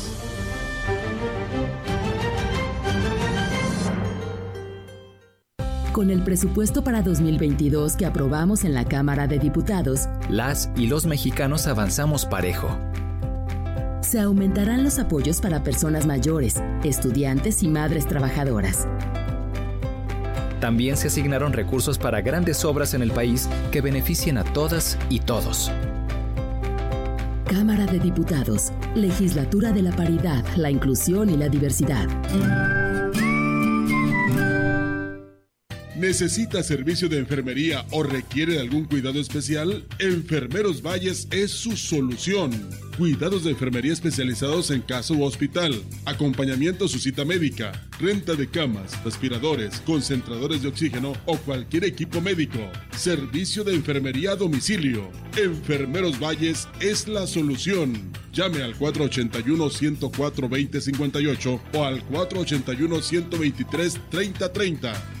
Con el presupuesto para 2022 que aprobamos en la Cámara de Diputados, las y los mexicanos avanzamos parejo. Se aumentarán los apoyos para personas mayores, estudiantes y madres trabajadoras. También se asignaron recursos para grandes obras en el país que beneficien a todas y todos. Cámara de Diputados, Legislatura de la Paridad, la Inclusión y la Diversidad. ¿Necesita servicio de enfermería o requiere de algún cuidado especial? Enfermeros Valles es su solución. Cuidados de enfermería especializados en caso u hospital, acompañamiento a su cita médica, renta de camas, respiradores, concentradores de oxígeno o cualquier equipo médico. Servicio de enfermería a domicilio. Enfermeros Valles es la solución. Llame al 481-104-2058 o al 481-123-3030.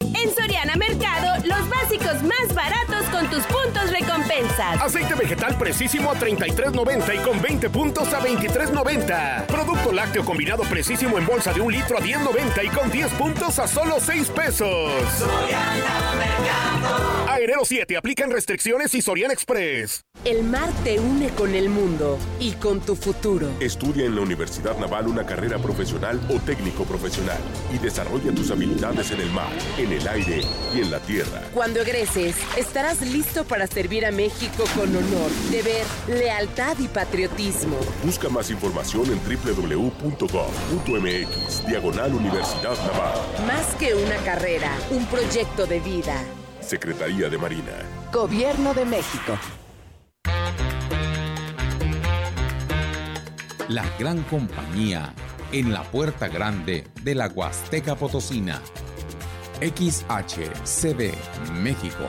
En Soriana Mercado, los básicos más baratos Aceite vegetal precisísimo a 33.90 y con 20 puntos a 23.90. Producto lácteo combinado precisísimo en bolsa de un litro a 10.90 y con 10 puntos a solo 6 pesos. Soriana Mercado. A enero 7 aplican restricciones y Soriana Express. El mar te une con el mundo y con tu futuro. Estudia en la Universidad Naval una carrera profesional o técnico profesional y desarrolla tus habilidades en el mar, en el aire y en la tierra. Cuando egreses, estarás listo para servir a México con honor, deber, lealtad y patriotismo. Busca más información en www.gov.mx, diagonal Universidad Naval. Más que una carrera, un proyecto de vida. Secretaría de Marina. Gobierno de México. La gran compañía en la puerta grande de la Huasteca Potosina. XHCD México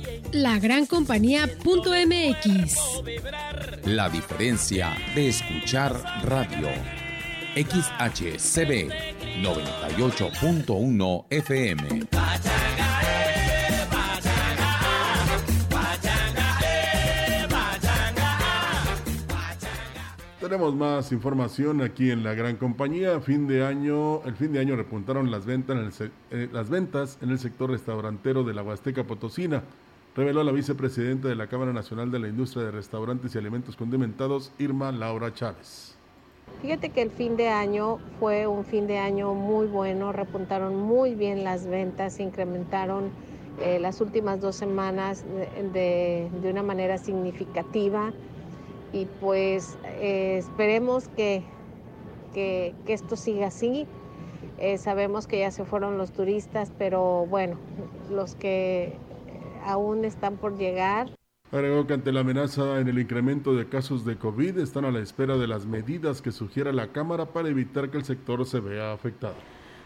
la gran compañía.mx. La diferencia de escuchar radio. XHCB 98.1 FM. Tenemos más información aquí en la gran compañía. Fin de año, el fin de año repuntaron las ventas en el, eh, las ventas en el sector restaurantero de la Huasteca Potosina reveló la vicepresidenta de la Cámara Nacional de la Industria de Restaurantes y Alimentos Condimentados, Irma Laura Chávez. Fíjate que el fin de año fue un fin de año muy bueno, repuntaron muy bien las ventas, se incrementaron eh, las últimas dos semanas de, una manera significativa y pues eh, esperemos que, que, que esto siga así Eh, sabemos que ya se fueron los turistas, pero bueno, los que aún están por llegar. Agregó que ante la amenaza en el incremento de casos de COVID están a la espera de las medidas que sugiera la Cámara para evitar que el sector se vea afectado.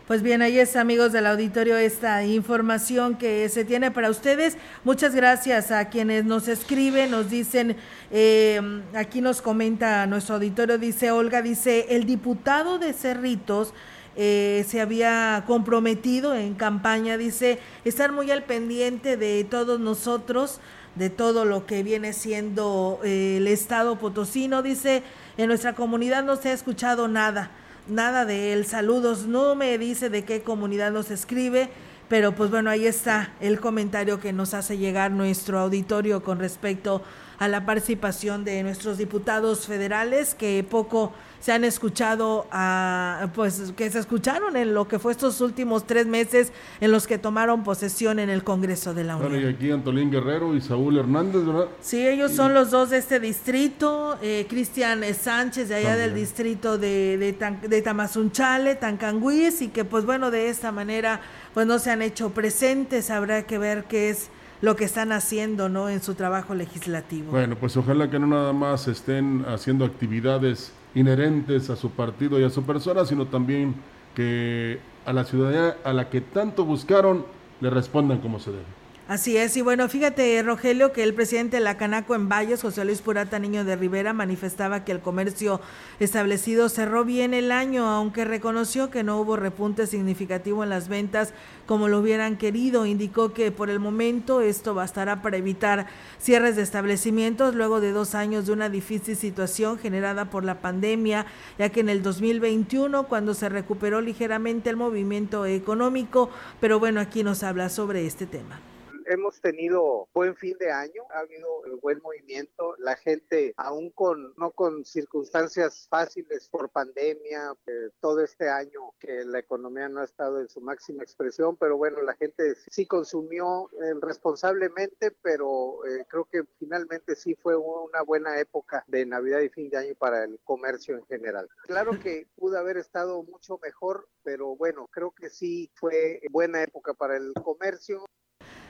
Pues bien, ahí es amigos del auditorio esta información que se tiene para ustedes. Muchas gracias a quienes nos escriben, nos dicen, eh, aquí nos comenta nuestro auditorio, dice Olga, dice, el diputado de Cerritos eh, se había comprometido en campaña, dice, estar muy al pendiente de todos nosotros, de todo lo que viene siendo eh, el Estado potosino, dice, en nuestra comunidad no se ha escuchado nada nada de él. Saludos, no me dice de qué comunidad nos escribe, pero pues bueno, ahí está el comentario que nos hace llegar nuestro auditorio con respecto a la participación de nuestros diputados federales que poco se han escuchado, a, pues que se escucharon en lo que fue estos últimos tres meses en los que tomaron posesión en el Congreso de la Unión. Bueno, y aquí Antolín Guerrero y Saúl Hernández, ¿verdad? Sí, ellos son los dos de este distrito, eh, Cristian Sánchez de allá del distrito de, de, de Tamazunchale, Tancanguis, y que pues bueno, de esta manera pues no se han hecho presentes, habrá que ver qué es lo que están haciendo ¿no? en su trabajo legislativo. Bueno, pues ojalá que no nada más estén haciendo actividades inherentes a su partido y a su persona, sino también que a la ciudadanía a la que tanto buscaron le respondan como se debe. Así es, y bueno, fíjate, Rogelio, que el presidente de la Canaco en Valles, José Luis Purata Niño de Rivera, manifestaba que el comercio establecido cerró bien el año, aunque reconoció que no hubo repunte significativo en las ventas como lo hubieran querido. Indicó que por el momento esto bastará para evitar cierres de establecimientos luego de dos años de una difícil situación generada por la pandemia, ya que en el 2021, cuando se recuperó ligeramente el movimiento económico, pero bueno, aquí nos habla sobre este tema hemos tenido buen fin de año, ha habido buen movimiento, la gente aún con no con circunstancias fáciles por pandemia, todo este año que la economía no ha estado en su máxima expresión, pero bueno, la gente sí consumió eh, responsablemente, pero eh, creo que finalmente sí fue una buena época de Navidad y fin de año para el comercio en general. Claro que pudo haber estado mucho mejor, pero bueno, creo que sí fue buena época para el comercio.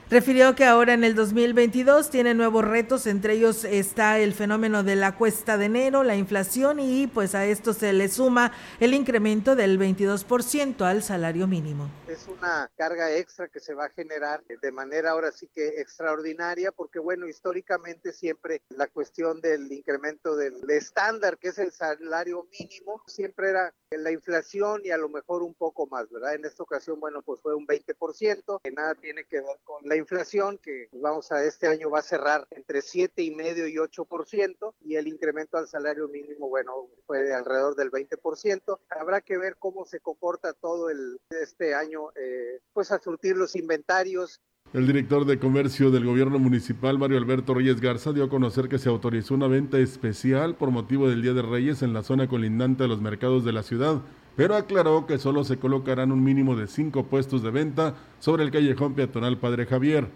Refirió que ahora en el 2022 tiene nuevos retos, entre ellos está el fenómeno de la cuesta de enero, la inflación y pues a esto se le suma el incremento del 22% al salario mínimo. Es una carga extra que se va a generar de manera ahora sí que extraordinaria porque bueno, históricamente siempre la cuestión del incremento del estándar que es el salario mínimo siempre era la inflación y a lo mejor un poco más, ¿verdad? En esta ocasión, bueno, pues fue un 20%, que nada tiene que ver con la inflación, que vamos a este año va a cerrar entre siete y medio y 8%, y el incremento al salario mínimo, bueno, fue de alrededor del 20%. Habrá que ver cómo se comporta todo el, este año, eh, pues a surtir los inventarios, el director de comercio del gobierno municipal, Mario Alberto Reyes Garza, dio a conocer que se autorizó una venta especial por motivo del Día de Reyes en la zona colindante a los mercados de la ciudad, pero aclaró que solo se colocarán un mínimo de cinco puestos de venta sobre el callejón peatonal Padre Javier.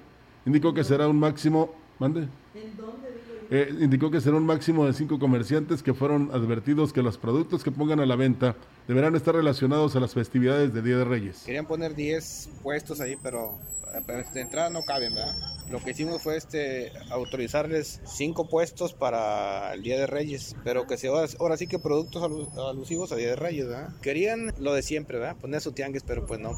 Indicó que será un máximo. ¿Mande? ¿En dónde? Eh, indicó que será un máximo de cinco comerciantes que fueron advertidos que los productos que pongan a la venta deberán estar relacionados a las festividades de Día de Reyes. Querían poner 10 puestos ahí, pero de entrada no caben, ¿verdad? Lo que hicimos fue este autorizarles cinco puestos para el Día de Reyes, pero que se ahora, sí que productos alusivos a Día de Reyes, ¿verdad? Querían lo de siempre, ¿verdad? Poner su tianguis, pero pues no.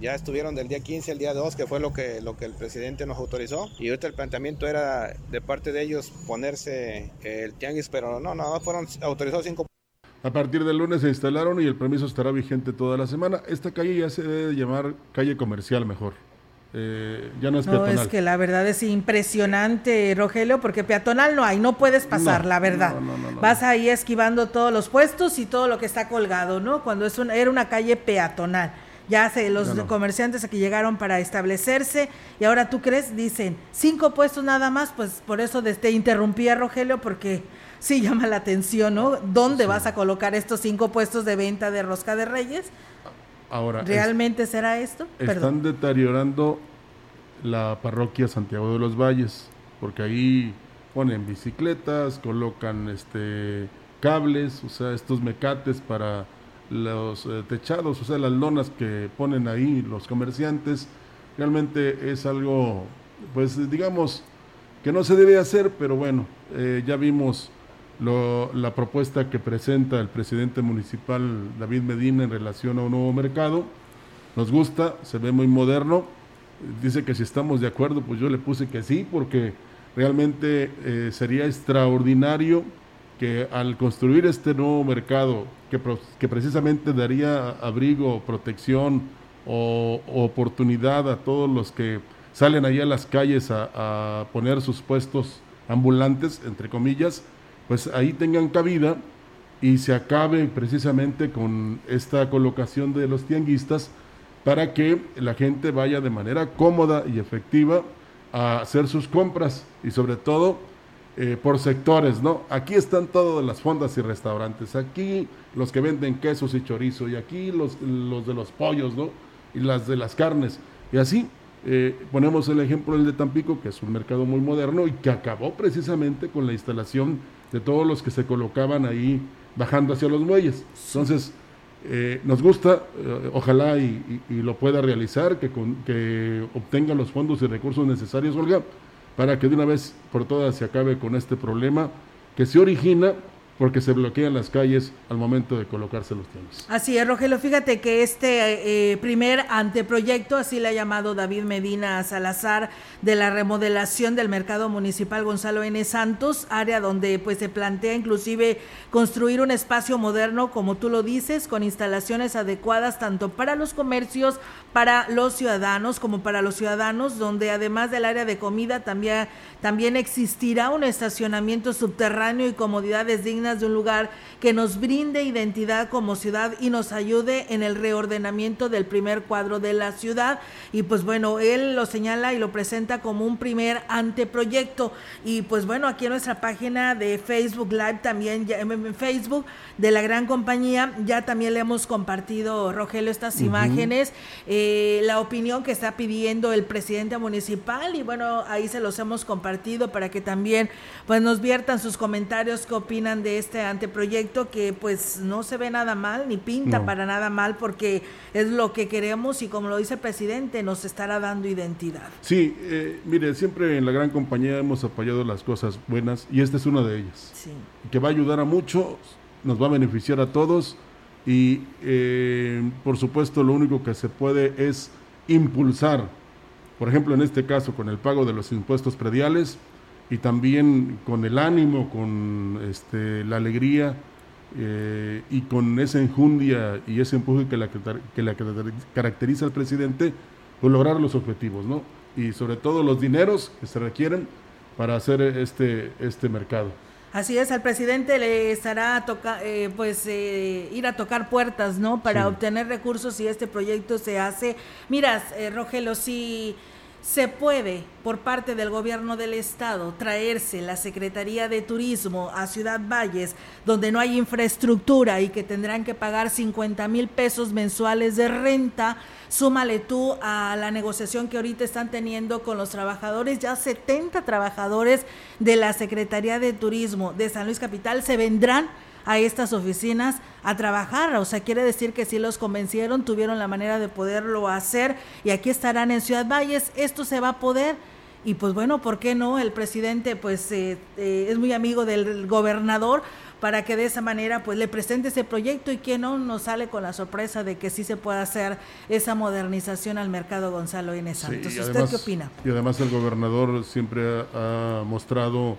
Ya estuvieron del día 15 al día 2, que fue lo que, lo que el presidente nos autorizó. Y ahorita el planteamiento era de parte de ellos ponerse el tianguis, pero no, no, fueron autorizados cinco a partir del lunes se instalaron y el permiso estará vigente toda la semana. Esta calle ya se debe llamar calle comercial mejor. Eh, ya no es peatonal. No, es que la verdad es impresionante, Rogelio, porque peatonal no hay, no puedes pasar, la verdad. Vas ahí esquivando todos los puestos y todo lo que está colgado, ¿no? Cuando es era una calle peatonal. Ya se, los comerciantes aquí llegaron para establecerse y ahora tú crees, dicen, cinco puestos nada más, pues por eso te interrumpí a Rogelio porque sí llama la atención, ¿no? ¿Dónde vas a colocar estos cinco puestos de venta de rosca de reyes? Ahora, ¿realmente será esto? Están deteriorando la parroquia Santiago de los Valles, porque ahí ponen bicicletas, colocan este cables, o sea, estos mecates para los eh, techados, o sea, las lonas que ponen ahí los comerciantes, realmente es algo, pues digamos, que no se debe hacer, pero bueno, eh, ya vimos la propuesta que presenta el presidente municipal David Medina en relación a un nuevo mercado. Nos gusta, se ve muy moderno. Dice que si estamos de acuerdo, pues yo le puse que sí, porque realmente eh, sería extraordinario que al construir este nuevo mercado, que, que precisamente daría abrigo, protección o, oportunidad a todos los que salen allá a las calles a, poner sus puestos ambulantes, entre comillas, pues ahí tengan cabida y se acabe precisamente con esta colocación de los tianguistas para que la gente vaya de manera cómoda y efectiva a hacer sus compras y sobre todo eh, por sectores, ¿no? Aquí están todas las fondas y restaurantes, aquí los que venden quesos y chorizo y aquí los, los de los pollos, ¿no? Y las de las carnes y así eh, ponemos el ejemplo del de Tampico, que es un mercado muy moderno y que acabó precisamente con la instalación de todos los que se colocaban ahí bajando hacia los muelles. Entonces, eh, nos gusta, ojalá y, lo pueda realizar, que, que obtenga los fondos y recursos necesarios, Olga, para que de una vez por todas se acabe con este problema que se origina porque se bloquean las calles al momento de colocarse los tiempos. Así es, Rogelio. Fíjate que este eh, primer anteproyecto, así le ha llamado David Medina Salazar, de la remodelación del mercado municipal Gonzalo N. Santos, área donde pues se plantea inclusive construir un espacio moderno, como tú lo dices, con instalaciones adecuadas tanto para los comercios, para los ciudadanos, como para los ciudadanos, donde además del área de comida también, también existirá un estacionamiento subterráneo y comodidades dignas de un lugar que nos brinde identidad como ciudad y nos ayude en el reordenamiento del primer cuadro de la ciudad. Y pues bueno, él lo señala y lo presenta como un primer anteproyecto. Y pues bueno, aquí en nuestra página de Facebook Live también, en Facebook de la gran compañía, ya también le hemos compartido, Rogelio, estas imágenes, eh, la opinión que está pidiendo el presidente municipal y bueno, ahí se los hemos compartido para que también pues nos viertan sus comentarios, qué opinan de este anteproyecto que pues no se ve nada mal ni pinta para nada mal porque es lo que queremos y como lo dice el presidente nos estará dando identidad. Sí, eh, mire, siempre en la gran compañía hemos apoyado las cosas buenas y esta es una de ellas. Sí. Que va a ayudar a muchos, nos va a beneficiar a todos y eh, por supuesto lo único que se puede es impulsar, por ejemplo en este caso con el pago de los impuestos prediales, y también con el ánimo, con este, la alegría eh, y con esa enjundia y ese empuje que la, que la caracteriza al presidente, pues lograr los objetivos, ¿no? Y sobre todo los dineros que se requieren para hacer este, este mercado. Así es, al presidente le estará toca, eh, pues eh, ir a tocar puertas, ¿no? Para obtener recursos si este proyecto se hace. Miras, Rogelio, si se puede, por parte del gobierno del estado, traerse la Secretaría de Turismo a Ciudad Valles, donde no hay infraestructura y que tendrán que pagar 50 mil pesos mensuales de renta. Súmale tú a la negociación que ahorita están teniendo con los trabajadores, ya 70 trabajadores de la Secretaría de Turismo de San Luis Capital se vendrán a estas oficinas a trabajar. O sea, quiere decir que si los convencieron, tuvieron la manera de poderlo hacer y aquí estarán en Ciudad Valles. Esto se va a poder. Y pues bueno, ¿por qué no? El presidente pues eh, eh, es muy amigo del gobernador para que de esa manera pues le presente ese proyecto y que no nos sale con la sorpresa de que sí se pueda hacer esa modernización al mercado Gonzalo N. Santos. ¿Usted qué opina? Y además el gobernador siempre ha mostrado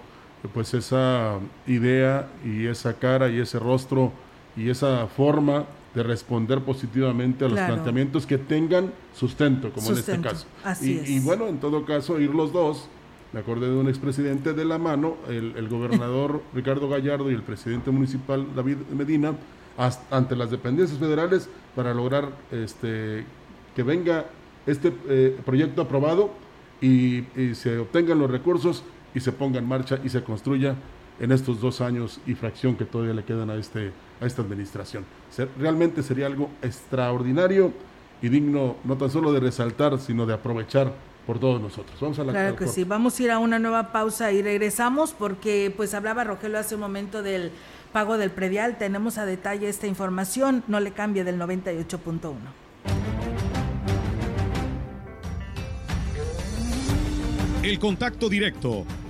pues esa idea y esa cara y ese rostro y esa forma de responder positivamente a los planteamientos que tengan sustento, como en este caso. y, bueno, en todo caso, ir los dos, me acordé de un expresidente de la mano, el, gobernador Ricardo Gallardo y el presidente municipal David Medina, ante las dependencias federales para lograr este, que venga este eh, proyecto aprobado y se obtengan los recursos y se ponga en marcha y se construya en estos dos años y fracción que todavía le quedan a, este, a esta administración. realmente sería algo extraordinario y digno no tan solo de resaltar, sino de aprovechar por todos nosotros. Vamos a la Claro que sí, vamos a ir a una nueva pausa y regresamos porque pues hablaba Rogelio hace un momento del pago del predial. Tenemos a detalle esta información, no le cambie del 98.1. El contacto directo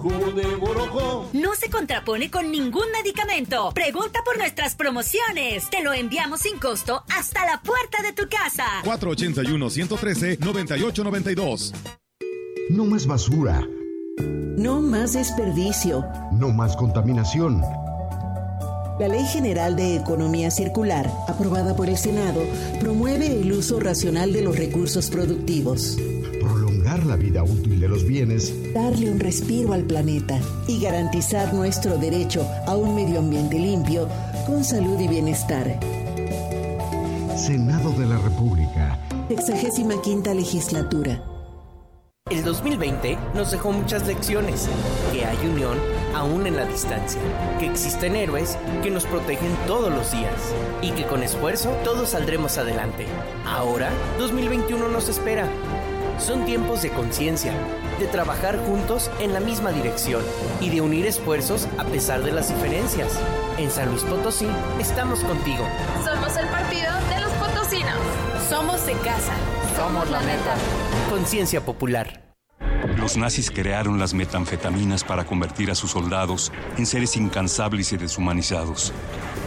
jugo de borojó. No se contrapone con ningún medicamento. Pregunta por nuestras promociones. Te lo enviamos sin costo hasta la puerta de tu casa. 481-113-9892. No más basura. No más desperdicio. No más contaminación. La Ley General de Economía Circular, aprobada por el Senado, promueve el uso racional de los recursos productivos. Prolongar la vida útil de los bienes. Darle un respiro al planeta y garantizar nuestro derecho a un medio ambiente limpio, con salud y bienestar. Senado de la República. Sexagésima quinta legislatura. El 2020 nos dejó muchas lecciones, que hay unión aún en la distancia, que existen héroes que nos protegen todos los días y que con esfuerzo todos saldremos adelante. Ahora, 2021 nos espera. Son tiempos de conciencia, de trabajar juntos en la misma dirección y de unir esfuerzos a pesar de las diferencias. En San Luis Potosí estamos contigo. Somos el partido de los potosinos. Somos de casa. Somos la neta. Conciencia popular. Los nazis crearon las metanfetaminas para convertir a sus soldados en seres incansables y deshumanizados.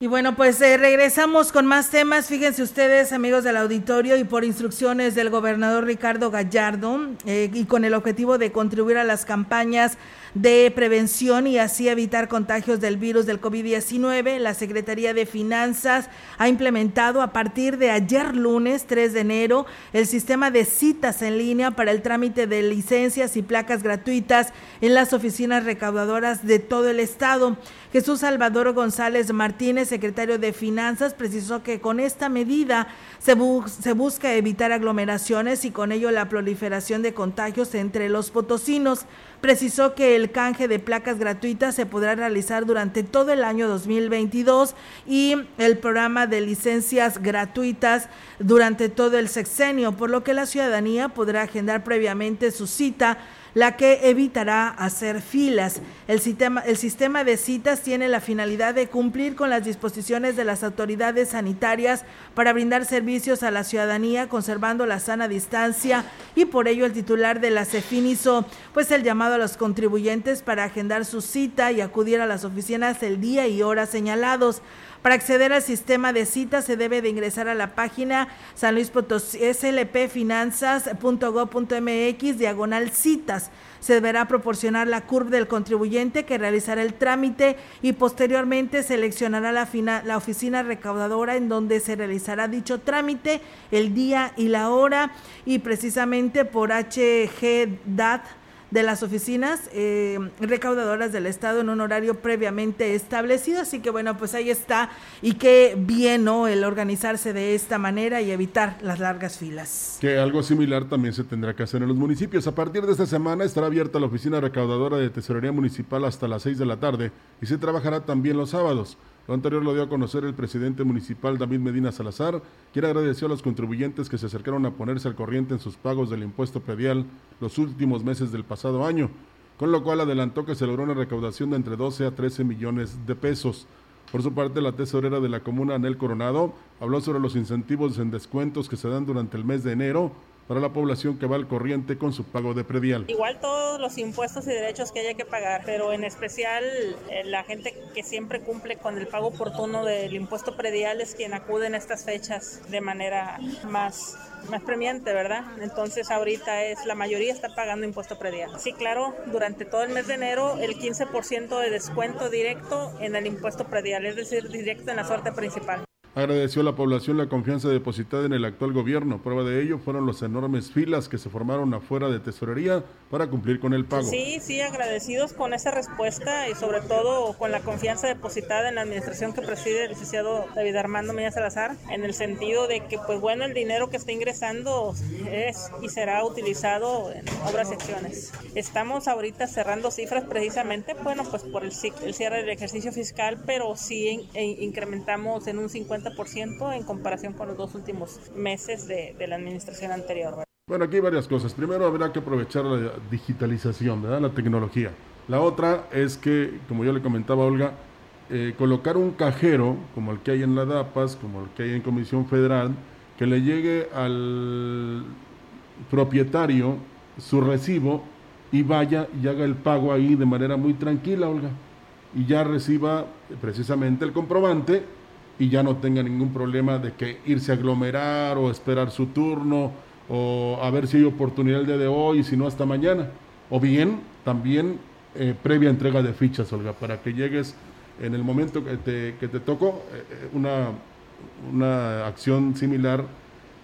Y bueno, pues eh, regresamos con más temas. Fíjense ustedes, amigos del auditorio, y por instrucciones del gobernador Ricardo Gallardo, eh, y con el objetivo de contribuir a las campañas de prevención y así evitar contagios del virus del COVID-19, la Secretaría de Finanzas ha implementado a partir de ayer lunes 3 de enero el sistema de citas en línea para el trámite de licencias y placas gratuitas en las oficinas recaudadoras de todo el estado. Jesús Salvador González Martínez, secretario de Finanzas, precisó que con esta medida se, bu se, busca evitar aglomeraciones y con ello la proliferación de contagios entre los potosinos. Precisó que el canje de placas gratuitas se podrá realizar durante todo el año 2022 y el programa de licencias gratuitas durante todo el sexenio, por lo que la ciudadanía podrá agendar previamente su cita la que evitará hacer filas. El sistema, de citas tiene la finalidad de cumplir con las disposiciones de las autoridades sanitarias para brindar servicios a la ciudadanía conservando la sana distancia y por ello el titular de la CEFIN hizo pues el llamado a los contribuyentes para agendar su cita y acudir a las oficinas el día y hora señalados. Para acceder al sistema de citas se debe de ingresar a la página San diagonal citas. Se deberá proporcionar la CURP del contribuyente que realizará el trámite y posteriormente seleccionará la, la oficina recaudadora en donde se realizará dicho trámite, el día y la hora y precisamente por HGDAT de las oficinas eh, recaudadoras del Estado en un horario previamente establecido. Así que bueno, pues ahí está. Y qué bien, ¿no? El organizarse de esta manera y evitar las largas filas. Que algo similar también se tendrá que hacer en los municipios. A partir de esta semana estará abierta la oficina recaudadora de Tesorería Municipal hasta las 6 de la tarde y se trabajará también los sábados. Lo anterior lo dio a conocer el presidente municipal David Medina Salazar, quien agradeció a los contribuyentes que se acercaron a ponerse al corriente en sus pagos del impuesto predial los últimos meses del pasado año, con lo cual adelantó que se logró una recaudación de entre 12 a 13 millones de pesos. Por su parte, la tesorera de la comuna, Anel Coronado, habló sobre los incentivos en descuentos que se dan durante el mes de enero para la población que va al corriente con su pago de predial. Igual todos los impuestos y derechos que haya que pagar, pero en especial eh, la gente que siempre cumple con el pago oportuno del impuesto predial es quien acude en estas fechas de manera más más premiante, ¿verdad? Entonces ahorita es la mayoría está pagando impuesto predial. Sí, claro, durante todo el mes de enero el 15% de descuento directo en el impuesto predial, es decir, directo en la suerte principal. Agradeció a la población la confianza depositada en el actual gobierno. Prueba de ello fueron las enormes filas que se formaron afuera de tesorería para cumplir con el pago. Sí, sí, agradecidos con esa respuesta y sobre todo con la confianza depositada en la administración que preside el licenciado David Armando Milla Salazar, en el sentido de que, pues bueno, el dinero que está ingresando es y será utilizado en obras y. Estamos ahorita cerrando cifras precisamente, bueno, pues por el cierre del ejercicio fiscal, pero sí incrementamos en un 50 ciento en comparación con los dos últimos meses de, la administración anterior. Bueno, aquí hay varias cosas. Primero habrá que aprovechar la digitalización, ¿verdad? la tecnología. La otra es que, como yo le comentaba a Olga, eh, colocar un cajero, como el que hay en la DAPAS, como el que hay en Comisión Federal, que le llegue al propietario su recibo y vaya y haga el pago ahí de manera muy tranquila, Olga. Y ya reciba precisamente el comprobante y ya no tenga ningún problema de que irse a aglomerar o esperar su turno o a ver si hay oportunidad el día de hoy y si no hasta mañana. O bien también eh, previa entrega de fichas, Olga, para que llegues en el momento que te, que te tocó eh, eh, una, una acción similar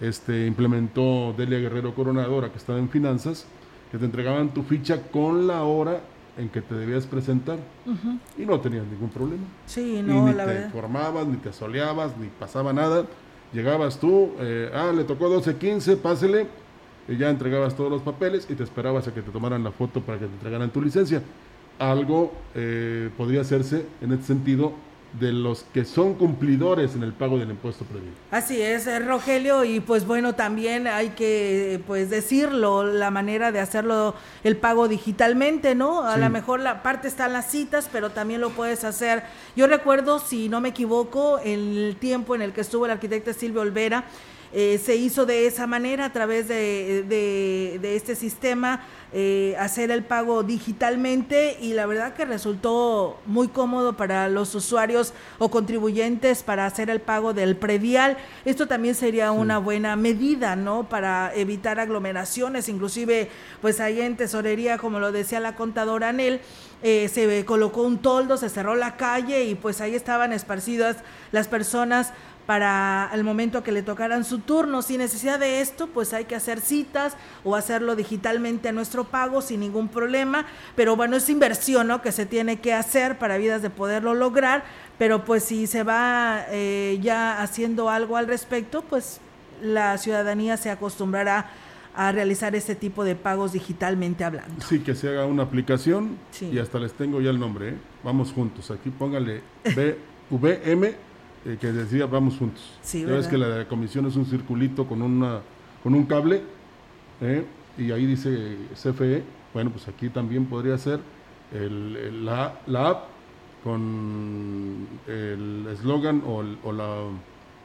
este, implementó Delia Guerrero Coronadora, que estaba en finanzas, que te entregaban tu ficha con la hora en que te debías presentar y no tenías ningún problema. Sí, no, y ni te formabas, ni te soleabas, ni pasaba nada. Llegabas tú, eh, ah, le tocó 12, 15, pásele, y ya entregabas todos los papeles y te esperabas a que te tomaran la foto para que te entregaran tu licencia. Algo eh, podría hacerse en este sentido de los que son cumplidores en el pago del impuesto previo. Así es, eh, Rogelio, y pues bueno, también hay que pues decirlo, la manera de hacerlo el pago digitalmente, ¿no? A lo mejor la parte están las citas, pero también lo puedes hacer. Yo recuerdo, si no me equivoco, el tiempo en el que estuvo el arquitecto Silvio Olvera, eh, se hizo de esa manera a través de, de, este sistema, eh, hacer el pago digitalmente y la verdad que resultó muy cómodo para los usuarios o contribuyentes para hacer el pago del predial. Esto también sería una buena medida, ¿no? Para evitar aglomeraciones, inclusive pues ahí en tesorería, como lo decía la contadora Anel, eh, se colocó un toldo, se cerró la calle y pues ahí estaban esparcidas las personas para el momento que le tocaran su turno. Sin necesidad de esto, pues hay que hacer citas o hacerlo digitalmente a nuestro pago sin ningún problema. Pero bueno, es inversión ¿no? que se tiene que hacer para vidas de poderlo lograr. Pero pues si se va eh, ya haciendo algo al respecto, pues la ciudadanía se acostumbrará a realizar este tipo de pagos digitalmente hablando. Sí, que se haga una aplicación y hasta les tengo ya el nombre. ¿eh? Vamos juntos. Aquí póngale BVM eh, que decía vamos juntos. Sí, ya ves que la comisión es un circulito con, una, con un cable ¿eh? y ahí dice CFE. Bueno, pues aquí también podría ser el, la, la, app con el eslogan o, el, o la,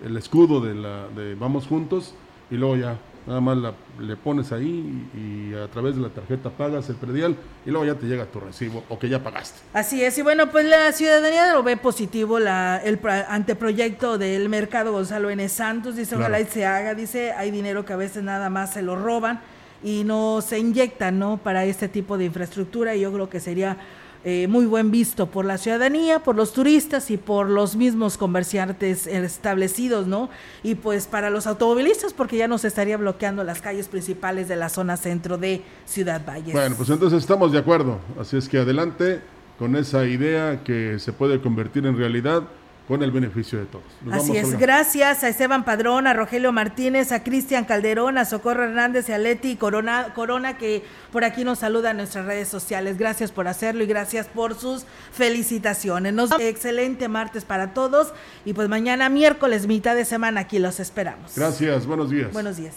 el escudo de, la, de Vamos Juntos y luego ya Nada más le pones ahí y, a través de la tarjeta pagas el predial y luego ya te llega tu recibo o que ya pagaste. Así es, y bueno, pues la ciudadanía lo ve positivo, la, el anteproyecto del mercado Gonzalo N. Santos, dice ojalá y se haga, dice hay dinero que a veces nada más se lo roban y no se inyecta, ¿no? Para este tipo de infraestructura y yo creo que sería eh, muy buen visto por la ciudadanía, por los turistas y por los mismos comerciantes establecidos, ¿no? Y pues para los automovilistas, porque ya nos estaría bloqueando las calles principales de la zona centro de Ciudad Valles. Bueno, pues entonces estamos de acuerdo. Así es que adelante con esa idea que se puede convertir en realidad con el beneficio de todos. Así es, gracias a Esteban Padrón, a Rogelio Martínez, a Cristian Calderón, a Socorro Hernández y a Leti Corona, Corona que por aquí nos saluda en nuestras redes sociales. Gracias por hacerlo y gracias por sus felicitaciones. Nos excelente martes para todos y pues mañana miércoles, mitad de semana, aquí los esperamos. Gracias, buenos días. Buenos días.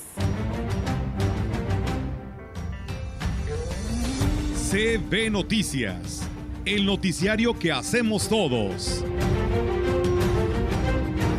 CB Noticias, el noticiario que hacemos todos.